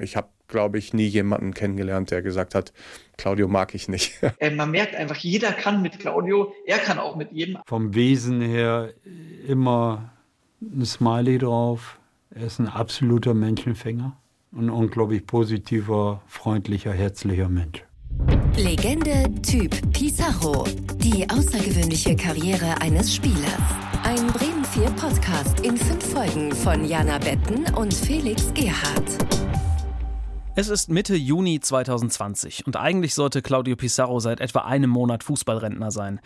Ich habe, glaube ich, nie jemanden kennengelernt, der gesagt hat, Claudio mag ich nicht. Äh, man merkt einfach, jeder kann mit Claudio, er kann auch mit jedem. Vom Wesen her immer ein Smiley drauf. Er ist ein absoluter Menschenfänger. Ein unglaublich positiver, freundlicher, herzlicher Mensch. Legende Typ Pizarro. Die außergewöhnliche Karriere eines Spielers. Ein Bremen 4 Podcast in fünf Folgen von Jana Betten und Felix Gerhardt. Es ist Mitte Juni 2020 und eigentlich sollte Claudio Pizarro seit etwa einem Monat Fußballrentner sein.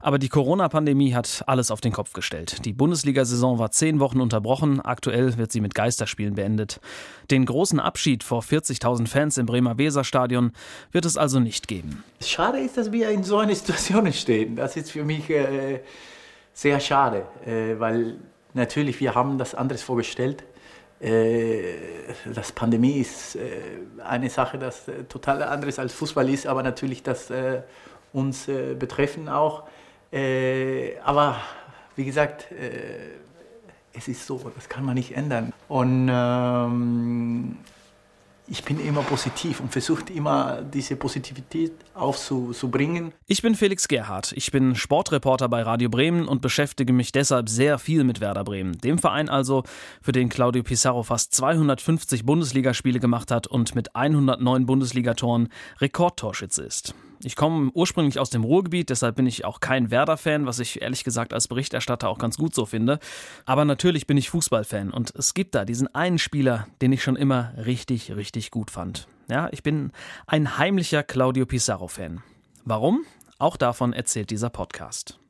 Aber die Corona-Pandemie hat alles auf den Kopf gestellt. Die Bundesliga-Saison war zehn Wochen unterbrochen. Aktuell wird sie mit Geisterspielen beendet. Den großen Abschied vor 40.000 Fans im Bremer Weserstadion wird es also nicht geben. Schade ist, dass wir in so einer Situation stehen. Das ist für mich äh, sehr schade, äh, weil natürlich wir haben das anderes vorgestellt. Äh, das Pandemie ist äh, eine Sache, das äh, total anderes als Fußball ist, aber natürlich das uns betreffen auch. Aber wie gesagt, es ist so, das kann man nicht ändern. Und ähm, ich bin immer positiv und versuche immer diese Positivität aufzubringen. Ich bin Felix Gerhardt. Ich bin Sportreporter bei Radio Bremen und beschäftige mich deshalb sehr viel mit Werder Bremen. Dem Verein also, für den Claudio Pizarro fast 250 Bundesligaspiele gemacht hat und mit 109 Bundesligatoren Rekordtorschütze ist. Ich komme ursprünglich aus dem Ruhrgebiet, deshalb bin ich auch kein Werder-Fan, was ich ehrlich gesagt als Berichterstatter auch ganz gut so finde. Aber natürlich bin ich Fußballfan und es gibt da diesen einen Spieler, den ich schon immer richtig, richtig gut fand. Ja, ich bin ein heimlicher Claudio Pizarro-Fan. Warum? Auch davon erzählt dieser Podcast.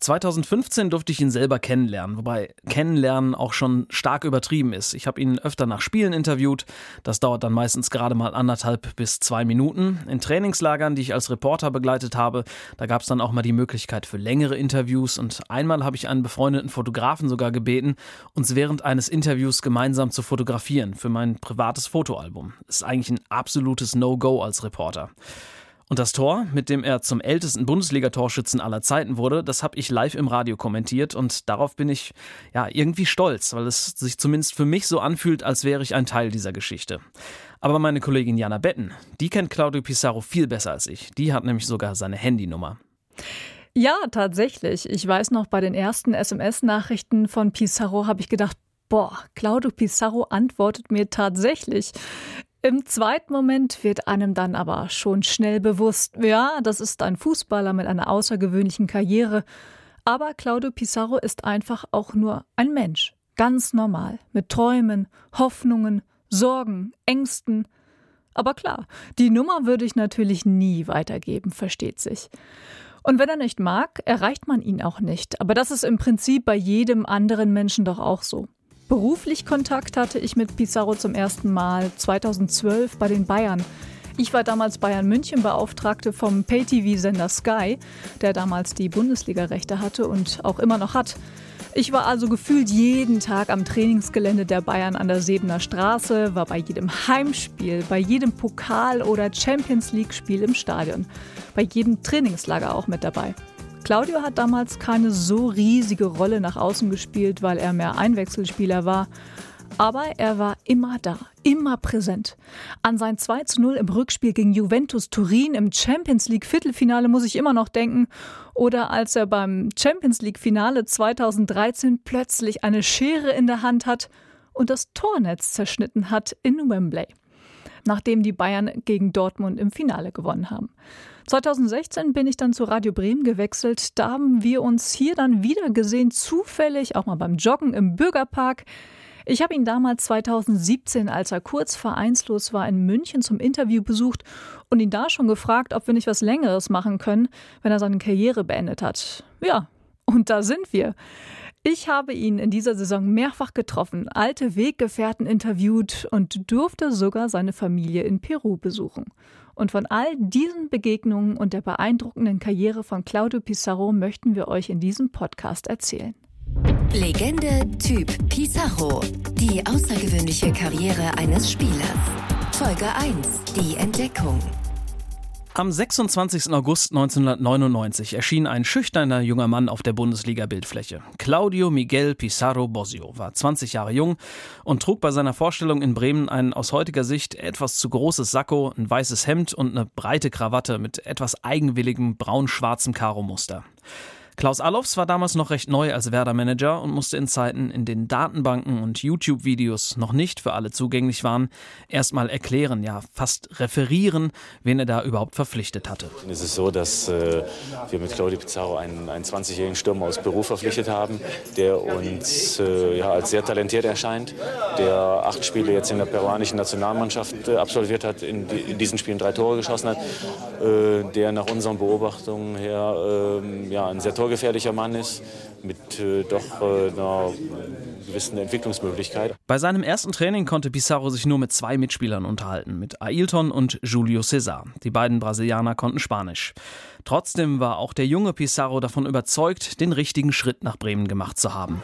2015 durfte ich ihn selber kennenlernen, wobei kennenlernen auch schon stark übertrieben ist. Ich habe ihn öfter nach Spielen interviewt. Das dauert dann meistens gerade mal anderthalb bis zwei Minuten. In Trainingslagern, die ich als Reporter begleitet habe, da gab es dann auch mal die Möglichkeit für längere Interviews. Und einmal habe ich einen befreundeten Fotografen sogar gebeten, uns während eines Interviews gemeinsam zu fotografieren für mein privates Fotoalbum. Ist eigentlich ein absolutes No-Go als Reporter. Und das Tor, mit dem er zum ältesten Bundesliga-Torschützen aller Zeiten wurde, das habe ich live im Radio kommentiert und darauf bin ich ja irgendwie stolz, weil es sich zumindest für mich so anfühlt, als wäre ich ein Teil dieser Geschichte. Aber meine Kollegin Jana Betten, die kennt Claudio Pizarro viel besser als ich. Die hat nämlich sogar seine Handynummer. Ja, tatsächlich. Ich weiß noch, bei den ersten SMS-Nachrichten von Pizarro habe ich gedacht, Boah, Claudio Pizarro antwortet mir tatsächlich. Im zweiten Moment wird einem dann aber schon schnell bewusst, ja, das ist ein Fußballer mit einer außergewöhnlichen Karriere. Aber Claudio Pizarro ist einfach auch nur ein Mensch. Ganz normal. Mit Träumen, Hoffnungen, Sorgen, Ängsten. Aber klar, die Nummer würde ich natürlich nie weitergeben, versteht sich. Und wenn er nicht mag, erreicht man ihn auch nicht. Aber das ist im Prinzip bei jedem anderen Menschen doch auch so. Beruflich Kontakt hatte ich mit Pizarro zum ersten Mal 2012 bei den Bayern. Ich war damals Bayern München Beauftragte vom Pay-TV-Sender Sky, der damals die Bundesliga-Rechte hatte und auch immer noch hat. Ich war also gefühlt jeden Tag am Trainingsgelände der Bayern an der Sebener Straße, war bei jedem Heimspiel, bei jedem Pokal- oder Champions League-Spiel im Stadion, bei jedem Trainingslager auch mit dabei. Claudio hat damals keine so riesige Rolle nach außen gespielt, weil er mehr Einwechselspieler war. Aber er war immer da, immer präsent. An sein 2 zu 0 im Rückspiel gegen Juventus Turin im Champions League Viertelfinale muss ich immer noch denken. Oder als er beim Champions League Finale 2013 plötzlich eine Schere in der Hand hat und das Tornetz zerschnitten hat in Wembley. Nachdem die Bayern gegen Dortmund im Finale gewonnen haben. 2016 bin ich dann zu Radio Bremen gewechselt. Da haben wir uns hier dann wieder gesehen, zufällig, auch mal beim Joggen im Bürgerpark. Ich habe ihn damals 2017, als er kurz vereinslos war, in München zum Interview besucht und ihn da schon gefragt, ob wir nicht was Längeres machen können, wenn er seine Karriere beendet hat. Ja, und da sind wir. Ich habe ihn in dieser Saison mehrfach getroffen, alte Weggefährten interviewt und durfte sogar seine Familie in Peru besuchen. Und von all diesen Begegnungen und der beeindruckenden Karriere von Claudio Pizarro möchten wir euch in diesem Podcast erzählen. Legende Typ Pizarro. Die außergewöhnliche Karriere eines Spielers. Folge 1. Die Entdeckung. Am 26. August 1999 erschien ein schüchterner junger Mann auf der Bundesliga-Bildfläche. Claudio Miguel Pizarro Bosio war 20 Jahre jung und trug bei seiner Vorstellung in Bremen ein aus heutiger Sicht etwas zu großes Sakko, ein weißes Hemd und eine breite Krawatte mit etwas eigenwilligem braun-schwarzem Karo-Muster. Klaus Allofs war damals noch recht neu als Werder-Manager und musste in Zeiten, in denen Datenbanken und YouTube-Videos noch nicht für alle zugänglich waren, erstmal erklären, ja fast referieren, wen er da überhaupt verpflichtet hatte. Es ist so, dass äh, wir mit Claudio Pizarro einen, einen 20-jährigen Stürmer aus Peru verpflichtet haben, der uns äh, ja, als sehr talentiert erscheint, der acht Spiele jetzt in der peruanischen Nationalmannschaft äh, absolviert hat, in, in, diesen Spielen drei Tore geschossen hat, äh, der nach unseren Beobachtungen her ähm, ja, ein sehr torgefährlicher Mann ist, mit äh, doch äh, einer gewissen Entwicklungsmöglichkeit. Bei seinem ersten Training konnte Pizarro sich nur mit zwei Mitspielern unterhalten, mit Ailton und Julio César. Die beiden Brasilianer konnten Spanisch. Trotzdem war auch der junge Pizarro davon überzeugt, den richtigen Schritt nach Bremen gemacht zu haben.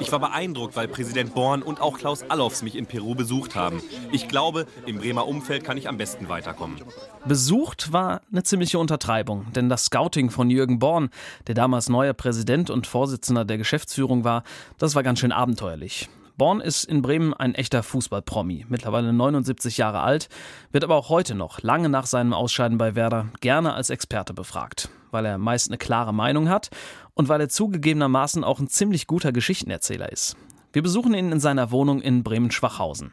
Ich war beeindruckt, weil Präsident Born und auch Klaus Allofs mich in Peru besucht haben. Ich glaube, im Bremer Umfeld kann ich am besten weiterkommen. Besucht war eine ziemliche Untertreibung, denn das Scouting von Jürgen Born, der damals neuer Präsident und Vorsitzender der Geschäftsführung war, das war ganz schön abenteuerlich. Born ist in Bremen ein echter Fußballpromi, mittlerweile 79 Jahre alt, wird aber auch heute noch, lange nach seinem Ausscheiden bei Werder, gerne als Experte befragt, weil er meist eine klare Meinung hat und weil er zugegebenermaßen auch ein ziemlich guter Geschichtenerzähler ist. Wir besuchen ihn in seiner Wohnung in Bremen-Schwachhausen.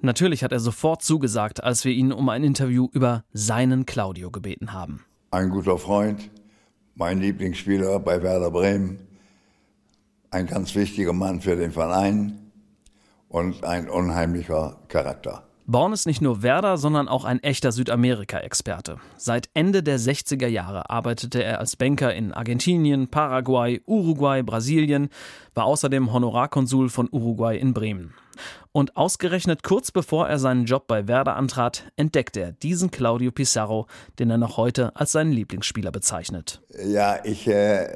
Natürlich hat er sofort zugesagt, als wir ihn um ein Interview über seinen Claudio gebeten haben. Ein guter Freund, mein Lieblingsspieler bei Werder Bremen, ein ganz wichtiger Mann für den Verein, und ein unheimlicher Charakter. Born ist nicht nur Werder, sondern auch ein echter Südamerika-Experte. Seit Ende der 60er Jahre arbeitete er als Banker in Argentinien, Paraguay, Uruguay, Brasilien, war außerdem Honorarkonsul von Uruguay in Bremen. Und ausgerechnet kurz bevor er seinen Job bei Werder antrat, entdeckte er diesen Claudio Pizarro, den er noch heute als seinen Lieblingsspieler bezeichnet. Ja, ich äh,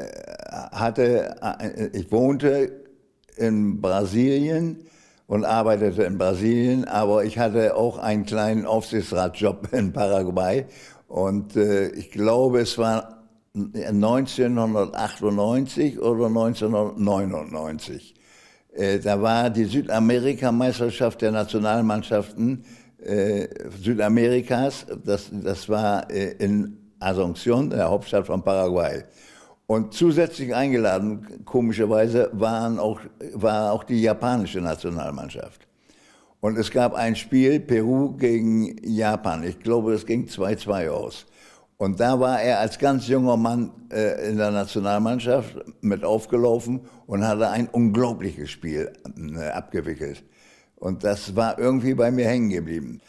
hatte, äh, ich wohnte in Brasilien und arbeitete in Brasilien, aber ich hatte auch einen kleinen Aufsichtsratjob in Paraguay und äh, ich glaube, es war 1998 oder 1999. Äh, da war die Südamerikameisterschaft der Nationalmannschaften äh, Südamerikas, das, das war äh, in Asunción, der Hauptstadt von Paraguay. Und zusätzlich eingeladen, komischerweise, waren auch, war auch die japanische Nationalmannschaft. Und es gab ein Spiel, Peru gegen Japan. Ich glaube, es ging 2-2 aus. Und da war er als ganz junger Mann äh, in der Nationalmannschaft mit aufgelaufen und hatte ein unglaubliches Spiel äh, abgewickelt. Und das war irgendwie bei mir hängen geblieben.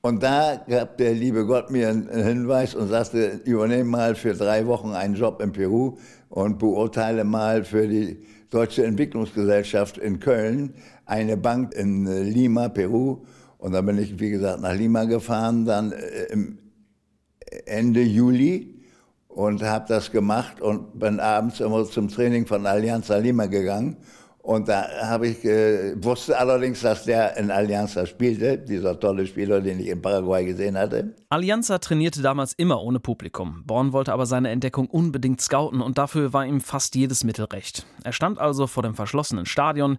Und da gab der liebe Gott mir einen Hinweis und sagte, übernehme mal für drei Wochen einen Job in Peru und beurteile mal für die Deutsche Entwicklungsgesellschaft in Köln eine Bank in äh, Lima, Peru. Und dann bin ich, wie gesagt, nach Lima gefahren, dann äh, im Ende Juli und habe das gemacht und bin abends immer zum Training von Allianz Lima gegangen und da habe ich, äh, wusste allerdings, dass der in Alianza spielte, dieser tolle Spieler, den ich in Paraguay gesehen hatte. Alianza trainierte damals immer ohne Publikum. Born wollte aber seine Entdeckung unbedingt scouten und dafür war ihm fast jedes Mittel recht. Er stand also vor dem verschlossenen Stadion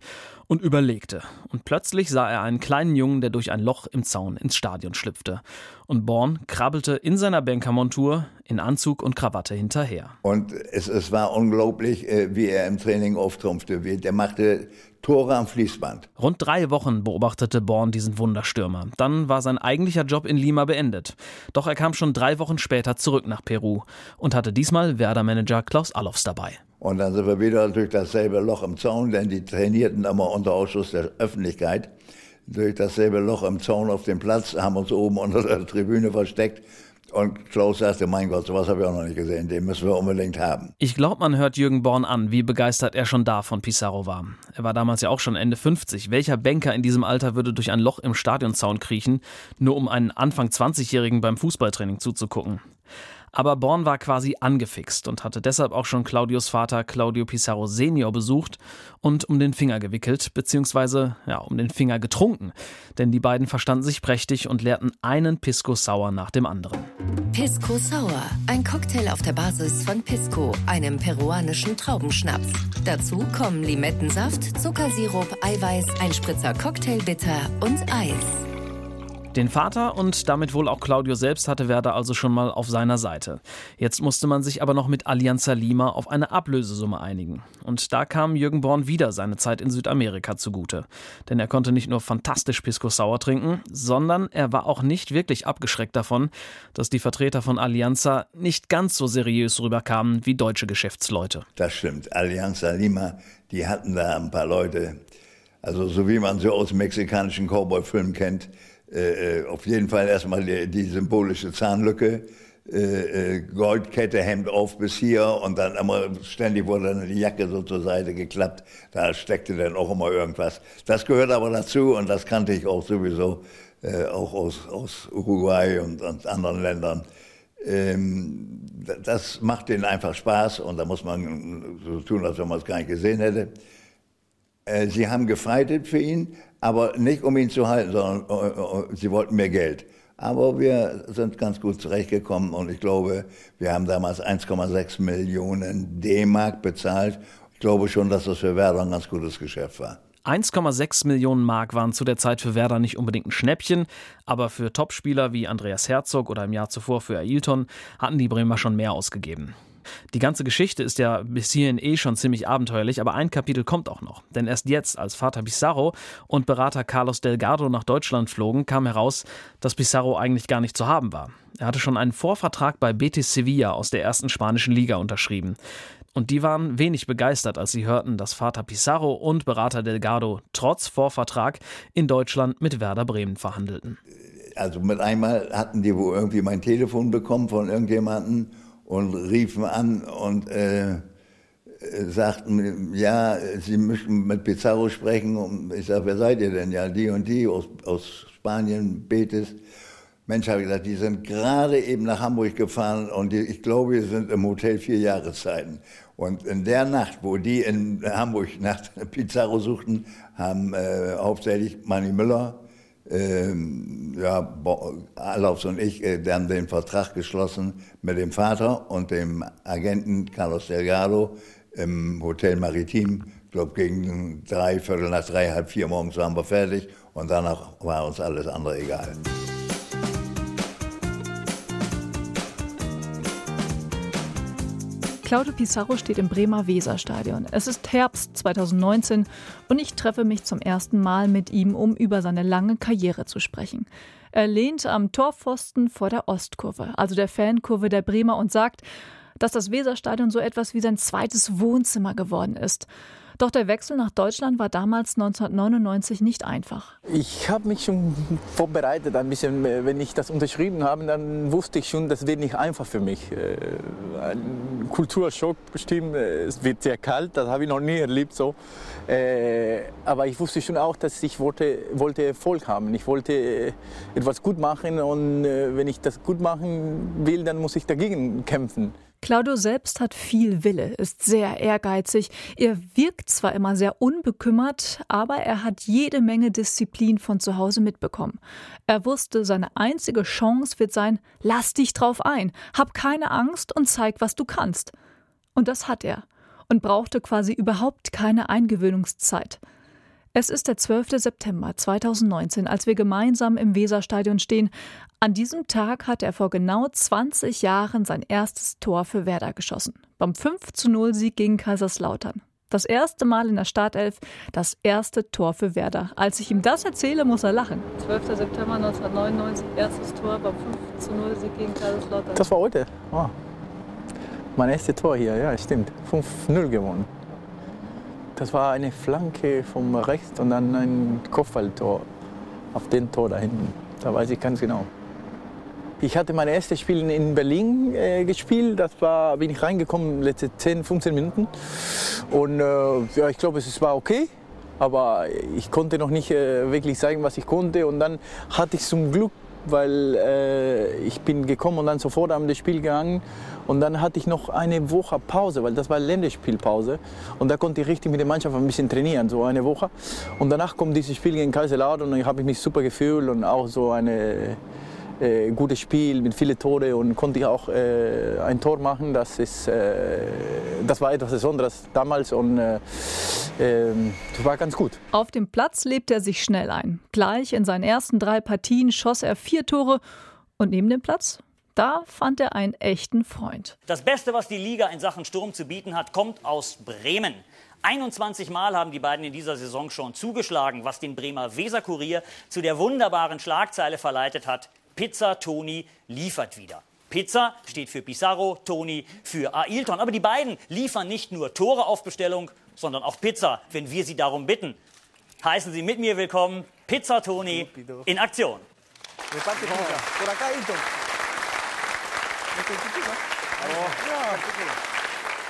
und überlegte. Und plötzlich sah er einen kleinen Jungen, der durch ein Loch im Zaun ins Stadion schlüpfte. Und Born krabbelte in seiner Bankermontur in Anzug und Krawatte hinterher. Und es, es war unglaublich, äh, wie er im Training auftrumpfte. Der machte Tore am Fließband. Rund drei Wochen beobachtete Born diesen Wunderstürmer. Dann war sein eigentlicher Job in Lima beendet. Doch er kam schon drei Wochen später zurück nach Peru und hatte diesmal Werder-Manager Klaus Allofs dabei. Und dann sind wir wieder durch dasselbe Loch im Zaun, denn die trainierten immer unter Ausschuss der Öffentlichkeit. Durch dasselbe Loch im Zaun auf dem Platz, haben uns oben unter der Tribüne versteckt. Und Klaus sagte, mein Gott, sowas habe ich auch noch nicht gesehen, den müssen wir unbedingt haben. Ich glaube, man hört Jürgen Born an, wie begeistert er schon da von Pizarro war. Er war damals ja auch schon Ende 50. Welcher Banker in diesem Alter würde durch ein Loch im Stadionzaun kriechen, nur um einen Anfang 20-Jährigen beim Fußballtraining zuzugucken? Aber Born war quasi angefixt und hatte deshalb auch schon Claudios Vater Claudio Pizarro Senior besucht und um den Finger gewickelt, beziehungsweise ja, um den Finger getrunken. Denn die beiden verstanden sich prächtig und leerten einen Pisco Sour nach dem anderen. Pisco Sour, ein Cocktail auf der Basis von Pisco, einem peruanischen Traubenschnaps. Dazu kommen Limettensaft, Zuckersirup, Eiweiß, ein Spritzer Cocktailbitter und Eis. Den Vater und damit wohl auch Claudio selbst hatte Werder also schon mal auf seiner Seite. Jetzt musste man sich aber noch mit Alianza Lima auf eine Ablösesumme einigen. Und da kam Jürgen Born wieder seine Zeit in Südamerika zugute. Denn er konnte nicht nur fantastisch Pisco Sauer trinken, sondern er war auch nicht wirklich abgeschreckt davon, dass die Vertreter von Alianza nicht ganz so seriös rüberkamen wie deutsche Geschäftsleute. Das stimmt. Alianza Lima, die hatten da ein paar Leute, also so wie man sie aus mexikanischen Cowboy-Filmen kennt, äh, äh, auf jeden Fall erstmal die, die symbolische Zahnlücke, äh, äh, Goldkette, Hemd auf bis hier und dann immer ständig wurde dann die Jacke so zur Seite geklappt. Da steckte dann auch immer irgendwas. Das gehört aber dazu und das kannte ich auch sowieso, äh, auch aus, aus Uruguay und, und anderen Ländern. Ähm, das macht denen einfach Spaß und da muss man so tun, als wenn man es gar nicht gesehen hätte. Äh, sie haben gefreitet für ihn, aber nicht um ihn zu halten, sondern äh, sie wollten mehr Geld. Aber wir sind ganz gut zurechtgekommen und ich glaube, wir haben damals 1,6 Millionen D-Mark bezahlt. Ich glaube schon, dass das für Werder ein ganz gutes Geschäft war. 1,6 Millionen Mark waren zu der Zeit für Werder nicht unbedingt ein Schnäppchen, aber für Topspieler wie Andreas Herzog oder im Jahr zuvor für Ailton hatten die Bremer schon mehr ausgegeben. Die ganze Geschichte ist ja bis hierhin eh schon ziemlich abenteuerlich, aber ein Kapitel kommt auch noch. Denn erst jetzt, als Vater Pizarro und Berater Carlos Delgado nach Deutschland flogen, kam heraus, dass Pizarro eigentlich gar nicht zu haben war. Er hatte schon einen Vorvertrag bei Betis Sevilla aus der ersten spanischen Liga unterschrieben. Und die waren wenig begeistert, als sie hörten, dass Vater Pizarro und Berater Delgado trotz Vorvertrag in Deutschland mit Werder Bremen verhandelten. Also mit einmal hatten die wohl irgendwie mein Telefon bekommen von irgendjemandem und riefen an und äh, sagten, ja, sie möchten mit Pizarro sprechen. Und ich sage, wer seid ihr denn? Ja, die und die aus, aus Spanien, Betis. Mensch, habe ich gesagt, die sind gerade eben nach Hamburg gefahren und die, ich glaube, wir sind im Hotel vier Jahreszeiten. Und in der Nacht, wo die in Hamburg nach Pizarro suchten, haben äh, hauptsächlich Manny Müller, ähm, ja, Alofs und ich, äh, haben den Vertrag geschlossen mit dem Vater und dem Agenten Carlos Delgado im Hotel Maritim. Ich glaube, gegen drei, Viertel nach drei, halb vier morgens waren wir fertig und danach war uns alles andere egal. Claudio Pizarro steht im Bremer Weserstadion. Es ist Herbst 2019 und ich treffe mich zum ersten Mal mit ihm, um über seine lange Karriere zu sprechen. Er lehnt am Torpfosten vor der Ostkurve, also der Fankurve der Bremer, und sagt, dass das Weserstadion so etwas wie sein zweites Wohnzimmer geworden ist. Doch der Wechsel nach Deutschland war damals 1999 nicht einfach. Ich habe mich schon vorbereitet ein bisschen. Wenn ich das unterschrieben habe, dann wusste ich schon, das wird nicht einfach für mich. Äh, ein Kulturschock bestimmt. Es wird sehr kalt, das habe ich noch nie erlebt so. Äh, aber ich wusste schon auch, dass ich wollte, wollte Erfolg haben. Ich wollte äh, etwas gut machen und wenn ich das gut machen will, dann muss ich dagegen kämpfen. Claudio selbst hat viel Wille, ist sehr ehrgeizig. Er wirkt zwar immer sehr unbekümmert, aber er hat jede Menge Disziplin von zu Hause mitbekommen. Er wusste, seine einzige Chance wird sein, lass dich drauf ein, hab keine Angst und zeig, was du kannst. Und das hat er und brauchte quasi überhaupt keine Eingewöhnungszeit. Es ist der 12. September 2019, als wir gemeinsam im Weserstadion stehen. An diesem Tag hat er vor genau 20 Jahren sein erstes Tor für Werder geschossen. Beim 5 zu 0 Sieg gegen Kaiserslautern. Das erste Mal in der Startelf, das erste Tor für Werder. Als ich ihm das erzähle, muss er lachen. 12. September 1999, erstes Tor beim 5 zu 0 Sieg gegen Kaiserslautern. Das war heute. Oh. Mein erstes Tor hier, ja, stimmt. 5-0 gewonnen. Das war eine Flanke vom rechts und dann ein Kopfballtor auf den Tor da hinten. Da weiß ich ganz genau. Ich hatte mein erstes Spiel in Berlin äh, gespielt. Das war, bin ich reingekommen letzte 10, 15 Minuten. Und äh, ja, ich glaube, es war okay. Aber ich konnte noch nicht äh, wirklich zeigen, was ich konnte. Und dann hatte ich zum Glück weil äh, ich bin gekommen und dann sofort am das Spiel gegangen. Und dann hatte ich noch eine Woche Pause, weil das war Länderspielpause. Und da konnte ich richtig mit der Mannschaft ein bisschen trainieren, so eine Woche. Und danach kommt dieses Spiel gegen Kaiserslautern und ich habe mich super gefühlt und auch so eine äh, gutes Spiel mit vielen Tore und konnte ich auch äh, ein Tor machen. Das, ist, äh, das war etwas Besonderes damals und äh, ähm, das war ganz gut. Auf dem Platz lebte er sich schnell ein. Gleich in seinen ersten drei Partien schoss er vier Tore und neben dem Platz da fand er einen echten Freund. Das Beste, was die Liga in Sachen Sturm zu bieten hat, kommt aus Bremen. 21 Mal haben die beiden in dieser Saison schon zugeschlagen, was den Bremer Weserkurier zu der wunderbaren Schlagzeile verleitet hat. Pizza Toni liefert wieder. Pizza steht für Pizarro, Toni für Ailton. Aber die beiden liefern nicht nur Tore auf Bestellung, sondern auch Pizza, wenn wir sie darum bitten. Heißen Sie mit mir willkommen Pizza Toni in Aktion.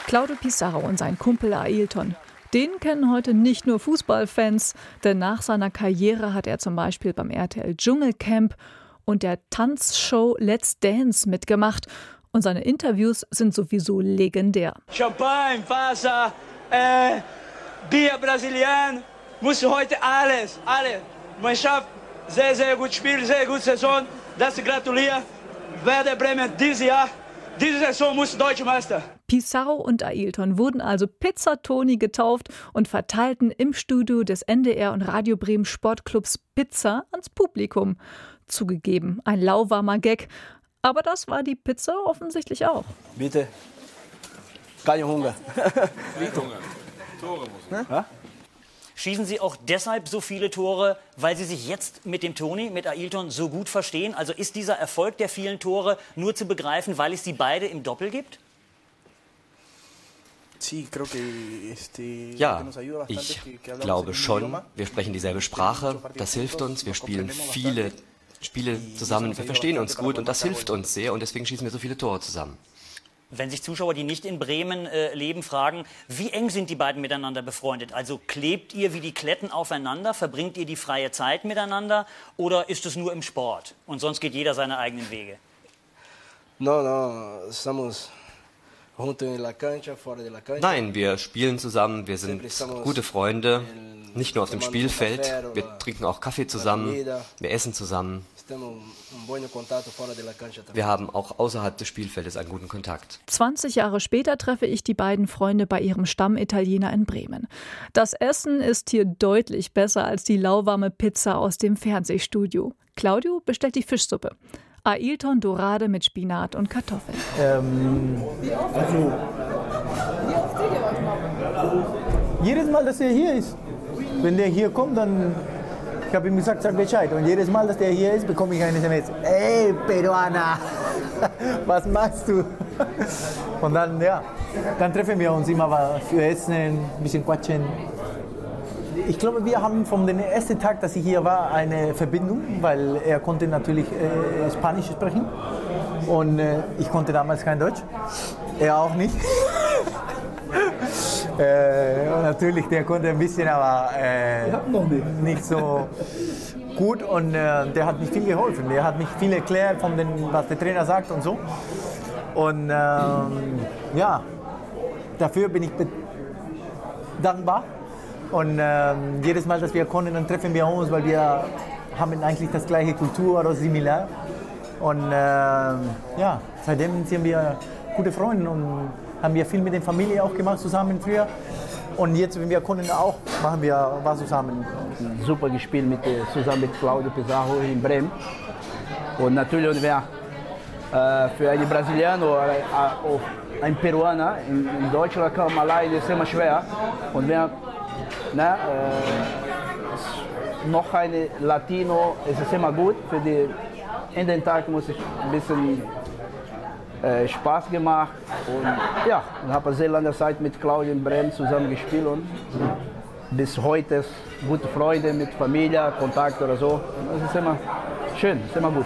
Claudio Pizarro und sein Kumpel Ailton. Den kennen heute nicht nur Fußballfans, denn nach seiner Karriere hat er zum Beispiel beim RTL Dschungelcamp und der Tanzshow Let's Dance mitgemacht. Und seine Interviews sind sowieso legendär. Champagne, Wasser, äh, Bier Brasilien, muss heute alles, alles. Mannschaft, sehr, sehr gut Spiel, sehr gute Saison. Das gratuliere. Werder Bremen dieses Jahr, diese Saison muss Deutsche Meister. Pizarro und Ailton wurden also Pizzatoni getauft und verteilten im Studio des NDR und Radio Bremen Sportclubs Pizza ans Publikum. Zugegeben, ein lauwarmer Gag. Aber das war die Pizza offensichtlich auch. Bitte. Keine Hunger. Nicht Hunger. Tore muss. Ja? Schießen Sie auch deshalb so viele Tore, weil Sie sich jetzt mit dem Toni, mit Ailton so gut verstehen? Also ist dieser Erfolg der vielen Tore nur zu begreifen, weil es sie beide im Doppel gibt? Ja, ich glaube schon. Wir sprechen dieselbe Sprache. Das hilft uns. Wir spielen viele Spiele zusammen. Wir verstehen uns gut und das hilft uns sehr und deswegen schießen wir so viele Tore zusammen. Wenn sich Zuschauer, die nicht in Bremen äh, leben, fragen, wie eng sind die beiden miteinander befreundet? Also klebt ihr wie die Kletten aufeinander? Verbringt ihr die freie Zeit miteinander? Oder ist es nur im Sport und sonst geht jeder seine eigenen Wege? No, no, estamos Nein, wir spielen zusammen, wir sind gute Freunde, nicht nur auf dem Spielfeld, wir trinken auch Kaffee zusammen, wir essen zusammen. Wir haben auch außerhalb des Spielfeldes einen guten Kontakt. 20 Jahre später treffe ich die beiden Freunde bei ihrem Stammitaliener in Bremen. Das Essen ist hier deutlich besser als die lauwarme Pizza aus dem Fernsehstudio. Claudio bestellt die Fischsuppe. Ailton Dorade mit Spinat und Kartoffeln. Ähm, also, jedes Mal, dass er hier ist, wenn der hier kommt, dann ich habe ihm gesagt, sag Bescheid. Und jedes Mal, dass der hier ist, bekomme ich eine SMS. Ey, Peruana, was machst du? Und dann, ja, dann treffen wir uns immer für Essen, ein bisschen quatschen. Ich glaube, wir haben vom ersten Tag, dass ich hier war, eine Verbindung, weil er konnte natürlich äh, Spanisch sprechen und äh, ich konnte damals kein Deutsch. Er auch nicht. äh, natürlich, der konnte ein bisschen, aber äh, nicht. nicht so gut und äh, der hat mir viel geholfen. Der hat mich viel erklärt, von den, was der Trainer sagt und so. Und ähm, ja, dafür bin ich dankbar. Und ähm, jedes Mal, dass wir kommen, dann treffen wir uns, weil wir haben eigentlich das gleiche Kultur oder similar. Und äh, ja, seitdem sind wir gute Freunde und haben wir viel mit der Familie auch gemacht zusammen früher. Und jetzt, wenn wir können, auch machen wir was zusammen. Super gespielt mit, zusammen mit Claudio Pizarro in Bremen. Und natürlich, wer äh, für einen Brasilianer oder äh, ein Peruaner in, in Deutschland kann alleine ist immer schwer. Und wer ne, äh, noch ein Latino, es ist immer gut. Für die, in den Tag muss ich ein bisschen äh, Spaß gemacht. Und ja, ich habe sehr lange Zeit mit Claudio in Bremen zusammen gespielt und bis heute gute Freunde mit Familie, Kontakt oder so. Das ist immer schön, ist immer gut.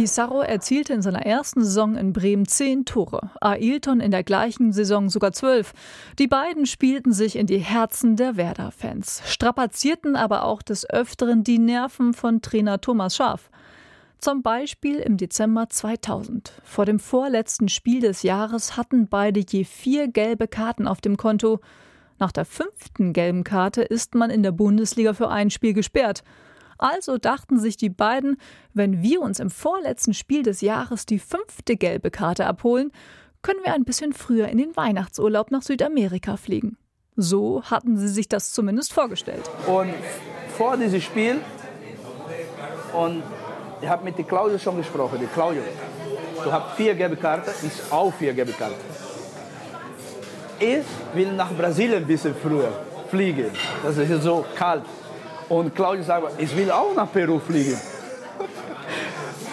Pizarro erzielte in seiner ersten Saison in Bremen zehn Tore, Ailton in der gleichen Saison sogar zwölf. Die beiden spielten sich in die Herzen der Werder-Fans, strapazierten aber auch des Öfteren die Nerven von Trainer Thomas Schaaf. Zum Beispiel im Dezember 2000. Vor dem vorletzten Spiel des Jahres hatten beide je vier gelbe Karten auf dem Konto. Nach der fünften gelben Karte ist man in der Bundesliga für ein Spiel gesperrt. Also dachten sich die beiden, wenn wir uns im vorletzten Spiel des Jahres die fünfte gelbe Karte abholen, können wir ein bisschen früher in den Weihnachtsurlaub nach Südamerika fliegen. So hatten sie sich das zumindest vorgestellt. Und vor diesem Spiel, und ich habe mit der Claudio schon gesprochen, die Claudio, du hast vier gelbe Karten, ist auch vier gelbe Karten. Ich will nach Brasilien ein bisschen früher fliegen. Das ist so kalt. Und Claudio sagt, ich will auch nach Peru fliegen.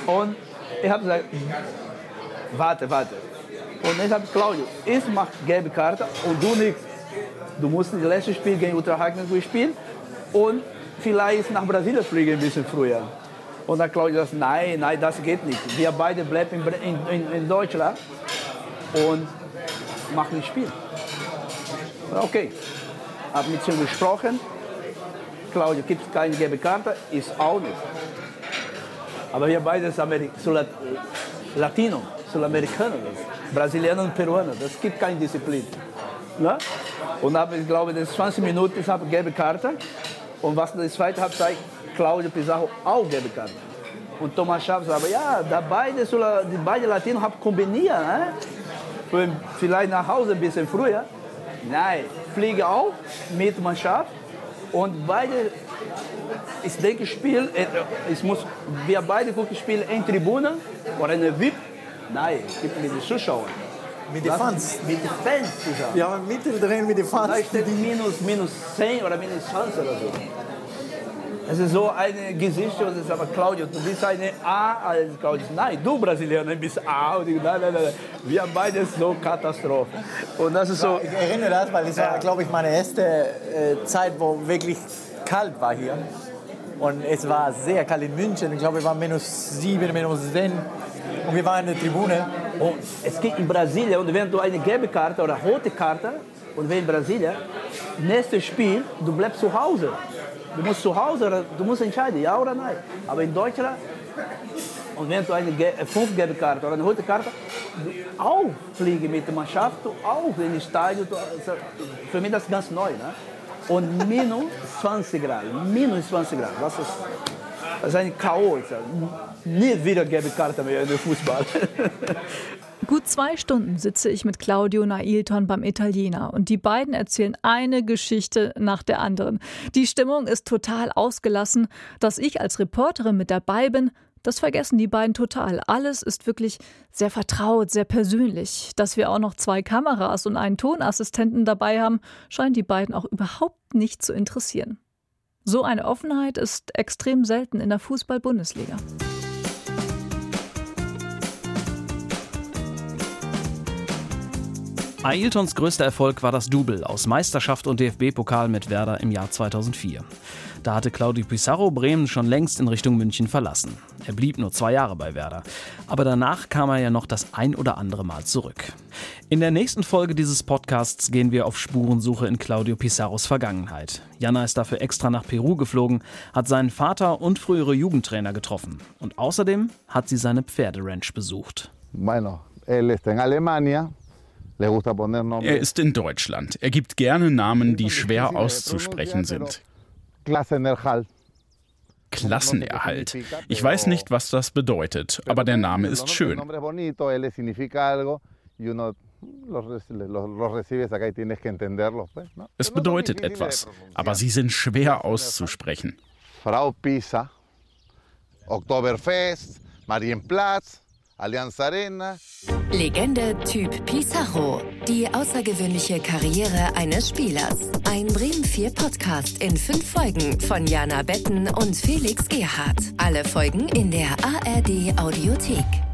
Und ich habe gesagt, warte, warte. Und ich habe Claudio, ich mache gelbe Karte und du nichts. Du musst das letzte Spiel gegen Ultrahagen spielen und vielleicht nach Brasilien fliegen ein bisschen früher. Und dann Claudio sagt, nein, nein, das geht nicht. Wir beide bleiben in, in, in Deutschland und machen ein Spiel. Okay, habe mit ihm gesprochen. Claudio gibt keine gelbe Karte, ist auch nicht. Aber wir beide sind Latino, Südamerikaner, Brasilianer und Peruaner. Das gibt keine Disziplin. Ne? Und habe, ich glaube, in 20 Minuten ich habe gelbe Karte. Und was in der zweiten Halbzeit, Claudio Pizarro auch gelbe Karte. Und Thomas Schaaf sagt, ja, da beide, die beiden Latinos haben kombiniert. Ne? Vielleicht nach Hause ein bisschen früher. Nein, fliege auch mit Mannschaft und beide, ich denke, Spiel, ich muss, wir beide gucken Spiel in Tribüne oder in der VIP. Nein, gibt mit den Zuschauern. Mit den Fans? Mit den Fans zusammen. Ja, mittendrin mit den Fans. Da steht minus, minus 10 oder minus 20 oder so. Es ist so ein Gesicht, und ist aber Claudio, du bist eine A als Claudio. Nein, du Brasilianer bist A. Und ich, nein, nein, nein. Wir beide so Katastrophe. Und das ist so. Ich erinnere das, weil es war, glaube ich, meine erste äh, Zeit, wo wirklich kalt war hier. Und es war sehr kalt in München. Ich glaube, es war minus 7, minus 10. Und wir waren in der Tribüne. Und es geht in Brasilien, und wenn du eine gelbe Karte oder rote Karte, und wenn in Brasilien, nächstes Spiel, du bleibst zu Hause. Du musst zu Hause, du musst entscheiden, ja oder nein. Aber in Deutschland, und wenn du eine fünf gelbe Karte oder eine rote Karte, du auch fliegen mit der Mannschaft, du auch in Stadion. Für mich das ist ganz neu. Ne? Und minus 20 Grad, minus 20 Grad, das ist, das ist ein Chaos. Nie wieder gelbe Karte mehr in Fußball. Gut zwei Stunden sitze ich mit Claudio Nailton beim Italiener und die beiden erzählen eine Geschichte nach der anderen. Die Stimmung ist total ausgelassen. Dass ich als Reporterin mit dabei bin, das vergessen die beiden total. Alles ist wirklich sehr vertraut, sehr persönlich. Dass wir auch noch zwei Kameras und einen Tonassistenten dabei haben, scheint die beiden auch überhaupt nicht zu interessieren. So eine Offenheit ist extrem selten in der Fußball-Bundesliga. Ailtons größter Erfolg war das Double aus Meisterschaft und DFB-Pokal mit Werder im Jahr 2004. Da hatte Claudio Pizarro Bremen schon längst in Richtung München verlassen. Er blieb nur zwei Jahre bei Werder. Aber danach kam er ja noch das ein oder andere Mal zurück. In der nächsten Folge dieses Podcasts gehen wir auf Spurensuche in Claudio Pizarros Vergangenheit. Jana ist dafür extra nach Peru geflogen, hat seinen Vater und frühere Jugendtrainer getroffen. Und außerdem hat sie seine Pferderanch besucht. Bueno, él está en Alemania. Er ist in Deutschland. Er gibt gerne Namen, die schwer auszusprechen sind. Klassenerhalt. Ich weiß nicht, was das bedeutet, aber der Name ist schön. Es bedeutet etwas, aber sie sind schwer auszusprechen. Frau Pisa, Oktoberfest, Marienplatz, Allianz Arena. Legende Typ Pizarro. Die außergewöhnliche Karriere eines Spielers. Ein Bremen 4 Podcast in fünf Folgen von Jana Betten und Felix Gerhardt. Alle Folgen in der ARD Audiothek.